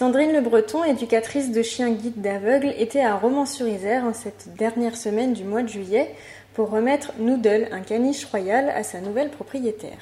Sandrine Le Breton, éducatrice de chiens guides d'aveugles, était à Romans-sur-Isère en cette dernière semaine du mois de juillet pour remettre Noodle, un caniche royal, à sa nouvelle propriétaire.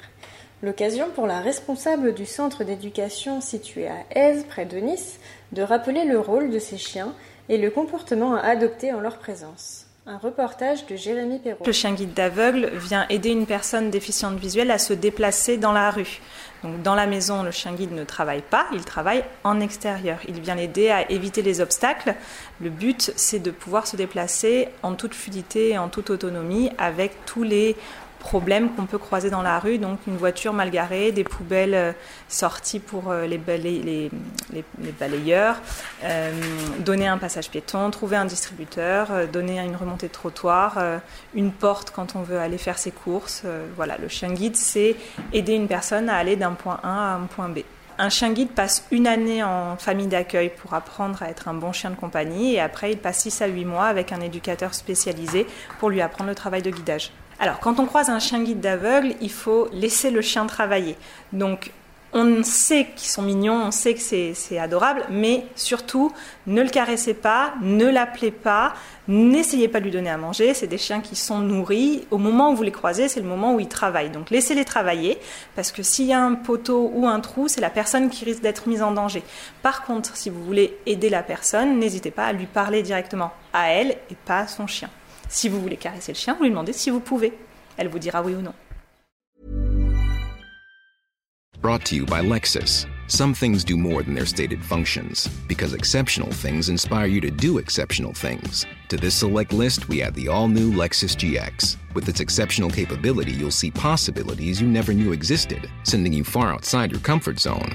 L'occasion pour la responsable du centre d'éducation situé à Aise, près de Nice, de rappeler le rôle de ces chiens et le comportement à adopter en leur présence. Un reportage de Jérémy Perrault. Le chien guide d'aveugle vient aider une personne déficiente visuelle à se déplacer dans la rue. Donc dans la maison, le chien guide ne travaille pas, il travaille en extérieur. Il vient l'aider à éviter les obstacles. Le but, c'est de pouvoir se déplacer en toute fluidité et en toute autonomie avec tous les problèmes qu'on peut croiser dans la rue, donc une voiture mal garée, des poubelles euh, sorties pour euh, les, balayeurs, euh, donner un passage piéton, trouver un distributeur, donner une remontée de trottoir, une porte quand on veut aller faire ses courses. voilà, le chien guide, c'est aider une personne à aller d'un point A à un point B. Un chien guide passe une année en famille d'accueil pour apprendre à être un bon chien de compagnie et après il passe 6 à 8 mois avec un éducateur spécialisé pour lui apprendre le travail de guidage. Alors, quand on croise un chien guide d'aveugle, il faut laisser le chien travailler. Donc, on sait qu'ils sont mignons, on sait que c'est adorable, mais surtout, ne le caressez pas, ne l'appelez pas, n'essayez pas de lui donner à manger. C'est des chiens qui sont nourris. Au moment où vous les croisez, c'est le moment où ils travaillent. Donc laissez-les travailler, parce que s'il y a un poteau ou un trou, c'est la personne qui risque d'être mise en danger. Par contre, si vous voulez aider la personne, n'hésitez pas à lui parler directement à elle et pas à son chien. Si vous voulez caresser le chien, vous lui demandez si vous pouvez. Elle vous dira oui ou non. Brought to you by Lexus. Some things do more than their stated functions, because exceptional things inspire you to do exceptional things. To this select list, we add the all new Lexus GX. With its exceptional capability, you'll see possibilities you never knew existed, sending you far outside your comfort zone.